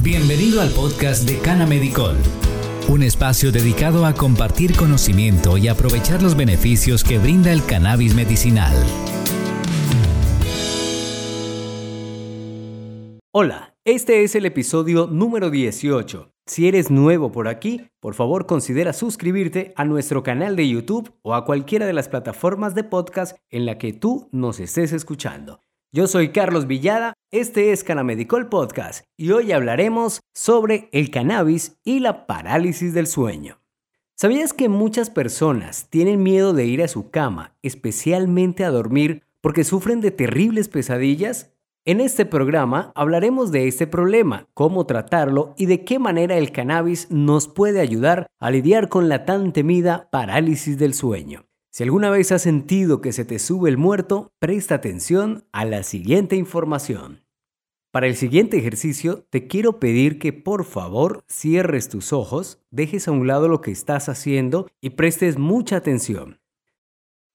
Bienvenido al podcast de Cana Medicol, un espacio dedicado a compartir conocimiento y aprovechar los beneficios que brinda el cannabis medicinal. Hola, este es el episodio número 18. Si eres nuevo por aquí, por favor considera suscribirte a nuestro canal de YouTube o a cualquiera de las plataformas de podcast en la que tú nos estés escuchando. Yo soy Carlos Villada, este es Canamedicol Podcast y hoy hablaremos sobre el cannabis y la parálisis del sueño. ¿Sabías que muchas personas tienen miedo de ir a su cama, especialmente a dormir, porque sufren de terribles pesadillas? En este programa hablaremos de este problema, cómo tratarlo y de qué manera el cannabis nos puede ayudar a lidiar con la tan temida parálisis del sueño. Si alguna vez has sentido que se te sube el muerto, presta atención a la siguiente información. Para el siguiente ejercicio, te quiero pedir que por favor cierres tus ojos, dejes a un lado lo que estás haciendo y prestes mucha atención.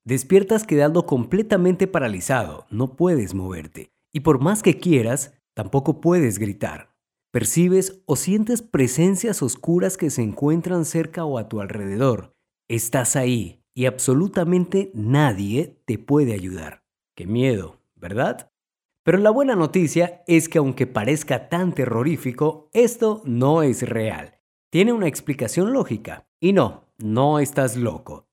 Despiertas quedando completamente paralizado, no puedes moverte, y por más que quieras, tampoco puedes gritar. Percibes o sientes presencias oscuras que se encuentran cerca o a tu alrededor. Estás ahí, y absolutamente nadie te puede ayudar. Qué miedo, ¿verdad? Pero la buena noticia es que aunque parezca tan terrorífico, esto no es real. Tiene una explicación lógica. Y no, no estás loco.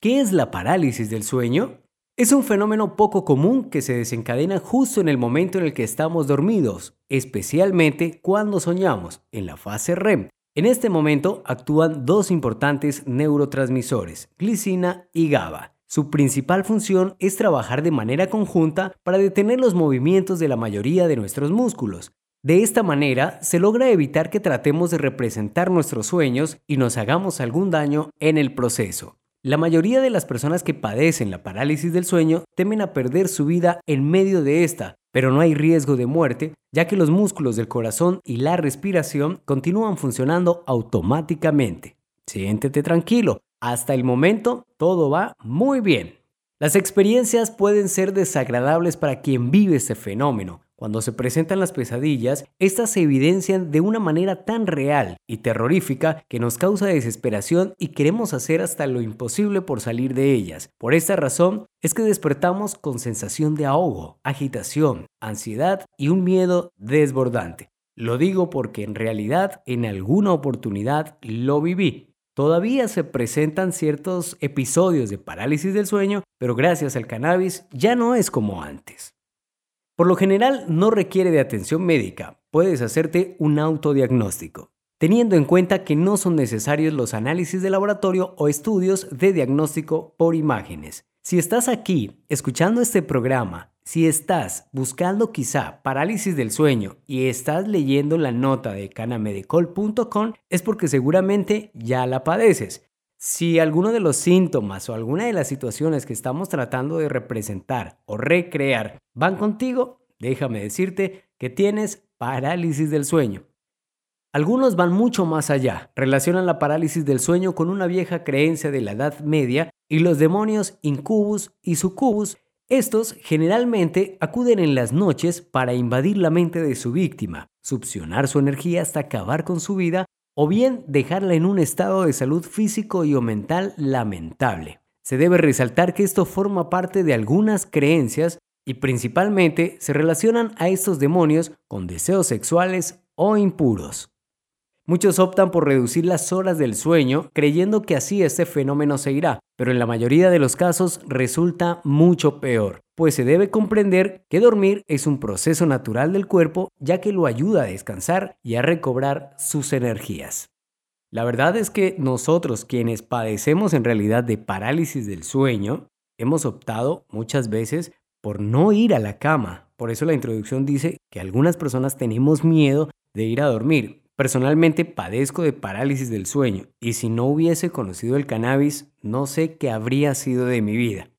¿Qué es la parálisis del sueño? Es un fenómeno poco común que se desencadena justo en el momento en el que estamos dormidos, especialmente cuando soñamos, en la fase REM, en este momento actúan dos importantes neurotransmisores, glicina y GABA. Su principal función es trabajar de manera conjunta para detener los movimientos de la mayoría de nuestros músculos. De esta manera se logra evitar que tratemos de representar nuestros sueños y nos hagamos algún daño en el proceso. La mayoría de las personas que padecen la parálisis del sueño temen a perder su vida en medio de esta, pero no hay riesgo de muerte, ya que los músculos del corazón y la respiración continúan funcionando automáticamente. Siéntete tranquilo, hasta el momento todo va muy bien. Las experiencias pueden ser desagradables para quien vive este fenómeno, cuando se presentan las pesadillas, estas se evidencian de una manera tan real y terrorífica que nos causa desesperación y queremos hacer hasta lo imposible por salir de ellas. Por esta razón es que despertamos con sensación de ahogo, agitación, ansiedad y un miedo desbordante. Lo digo porque en realidad en alguna oportunidad lo viví. Todavía se presentan ciertos episodios de parálisis del sueño, pero gracias al cannabis ya no es como antes. Por lo general no requiere de atención médica, puedes hacerte un autodiagnóstico, teniendo en cuenta que no son necesarios los análisis de laboratorio o estudios de diagnóstico por imágenes. Si estás aquí escuchando este programa, si estás buscando quizá parálisis del sueño y estás leyendo la nota de canamedicol.com, es porque seguramente ya la padeces. Si alguno de los síntomas o alguna de las situaciones que estamos tratando de representar o recrear van contigo, déjame decirte que tienes parálisis del sueño. Algunos van mucho más allá, relacionan la parálisis del sueño con una vieja creencia de la Edad Media y los demonios incubus y sucubus. Estos generalmente acuden en las noches para invadir la mente de su víctima, succionar su energía hasta acabar con su vida o bien dejarla en un estado de salud físico y o mental lamentable. Se debe resaltar que esto forma parte de algunas creencias y principalmente se relacionan a estos demonios con deseos sexuales o impuros. Muchos optan por reducir las horas del sueño creyendo que así este fenómeno se irá, pero en la mayoría de los casos resulta mucho peor, pues se debe comprender que dormir es un proceso natural del cuerpo ya que lo ayuda a descansar y a recobrar sus energías. La verdad es que nosotros quienes padecemos en realidad de parálisis del sueño, hemos optado muchas veces por no ir a la cama. Por eso la introducción dice que algunas personas tenemos miedo de ir a dormir, Personalmente padezco de parálisis del sueño y si no hubiese conocido el cannabis, no sé qué habría sido de mi vida.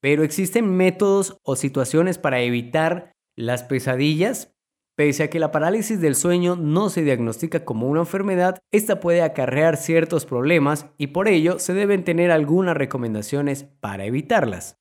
Pero existen métodos o situaciones para evitar las pesadillas. Pese a que la parálisis del sueño no se diagnostica como una enfermedad, esta puede acarrear ciertos problemas y por ello se deben tener algunas recomendaciones para evitarlas.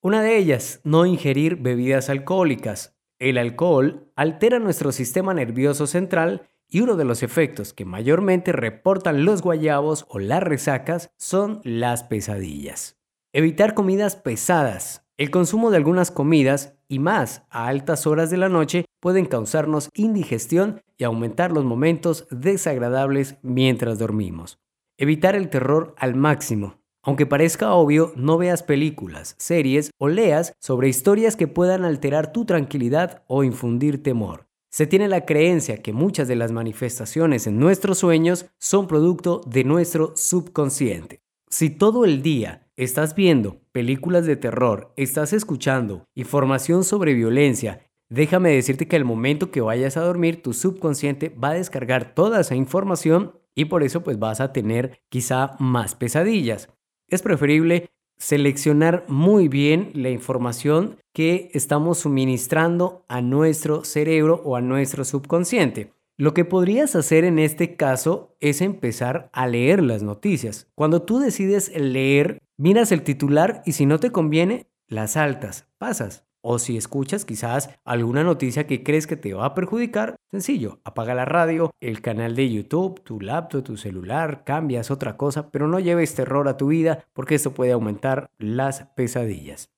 Una de ellas, no ingerir bebidas alcohólicas. El alcohol altera nuestro sistema nervioso central y uno de los efectos que mayormente reportan los guayabos o las resacas son las pesadillas. Evitar comidas pesadas. El consumo de algunas comidas y más a altas horas de la noche pueden causarnos indigestión y aumentar los momentos desagradables mientras dormimos. Evitar el terror al máximo. Aunque parezca obvio, no veas películas, series o leas sobre historias que puedan alterar tu tranquilidad o infundir temor. Se tiene la creencia que muchas de las manifestaciones en nuestros sueños son producto de nuestro subconsciente. Si todo el día estás viendo películas de terror, estás escuchando información sobre violencia, déjame decirte que al momento que vayas a dormir, tu subconsciente va a descargar toda esa información y por eso pues vas a tener quizá más pesadillas. Es preferible seleccionar muy bien la información que estamos suministrando a nuestro cerebro o a nuestro subconsciente. Lo que podrías hacer en este caso es empezar a leer las noticias. Cuando tú decides leer, miras el titular y si no te conviene, las saltas, pasas. O si escuchas quizás alguna noticia que crees que te va a perjudicar, sencillo, apaga la radio, el canal de YouTube, tu laptop, tu celular, cambias otra cosa, pero no lleves terror a tu vida porque esto puede aumentar las pesadillas.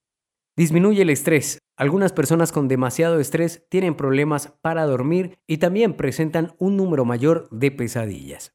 Disminuye el estrés. Algunas personas con demasiado estrés tienen problemas para dormir y también presentan un número mayor de pesadillas.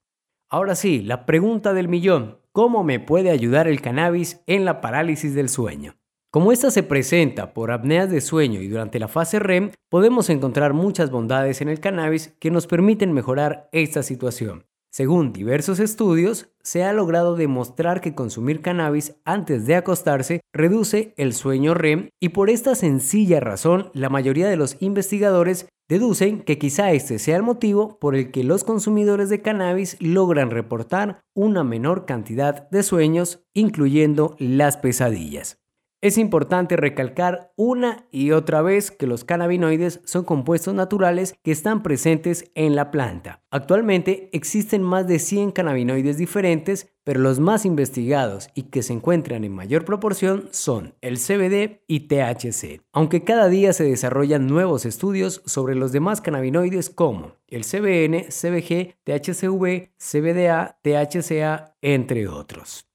Ahora sí, la pregunta del millón. ¿Cómo me puede ayudar el cannabis en la parálisis del sueño? Como esta se presenta por apneas de sueño y durante la fase REM, podemos encontrar muchas bondades en el cannabis que nos permiten mejorar esta situación. Según diversos estudios, se ha logrado demostrar que consumir cannabis antes de acostarse reduce el sueño REM y por esta sencilla razón la mayoría de los investigadores deducen que quizá este sea el motivo por el que los consumidores de cannabis logran reportar una menor cantidad de sueños, incluyendo las pesadillas. Es importante recalcar una y otra vez que los cannabinoides son compuestos naturales que están presentes en la planta. Actualmente existen más de 100 cannabinoides diferentes, pero los más investigados y que se encuentran en mayor proporción son el CBD y THC. Aunque cada día se desarrollan nuevos estudios sobre los demás cannabinoides como el CBN, CBG, THCV, CBDA, THCA, entre otros.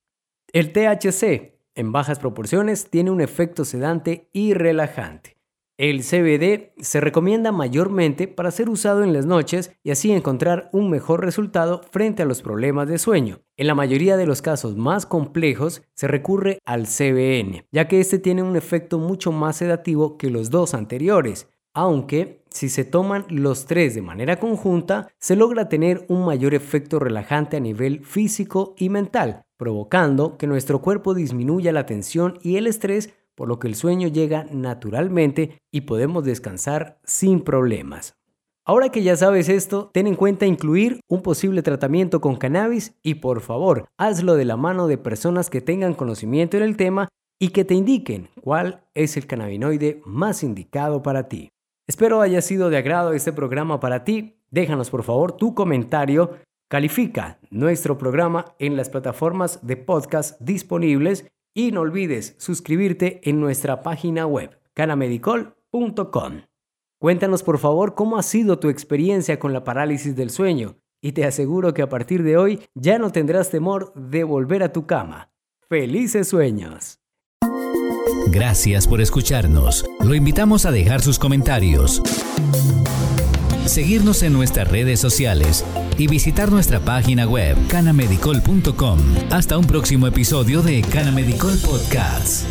El THC en bajas proporciones tiene un efecto sedante y relajante. El CBD se recomienda mayormente para ser usado en las noches y así encontrar un mejor resultado frente a los problemas de sueño. En la mayoría de los casos más complejos se recurre al CBN, ya que este tiene un efecto mucho más sedativo que los dos anteriores, aunque si se toman los tres de manera conjunta, se logra tener un mayor efecto relajante a nivel físico y mental, provocando que nuestro cuerpo disminuya la tensión y el estrés, por lo que el sueño llega naturalmente y podemos descansar sin problemas. Ahora que ya sabes esto, ten en cuenta incluir un posible tratamiento con cannabis y por favor, hazlo de la mano de personas que tengan conocimiento en el tema y que te indiquen cuál es el cannabinoide más indicado para ti. Espero haya sido de agrado este programa para ti. Déjanos por favor tu comentario Califica nuestro programa en las plataformas de podcast disponibles y no olvides suscribirte en nuestra página web canamedicol.com. Cuéntanos por favor cómo ha sido tu experiencia con la parálisis del sueño y te aseguro que a partir de hoy ya no tendrás temor de volver a tu cama. ¡Felices sueños! Gracias por escucharnos. Lo invitamos a dejar sus comentarios seguirnos en nuestras redes sociales y visitar nuestra página web canamedicol.com. Hasta un próximo episodio de Canamedicol Podcast.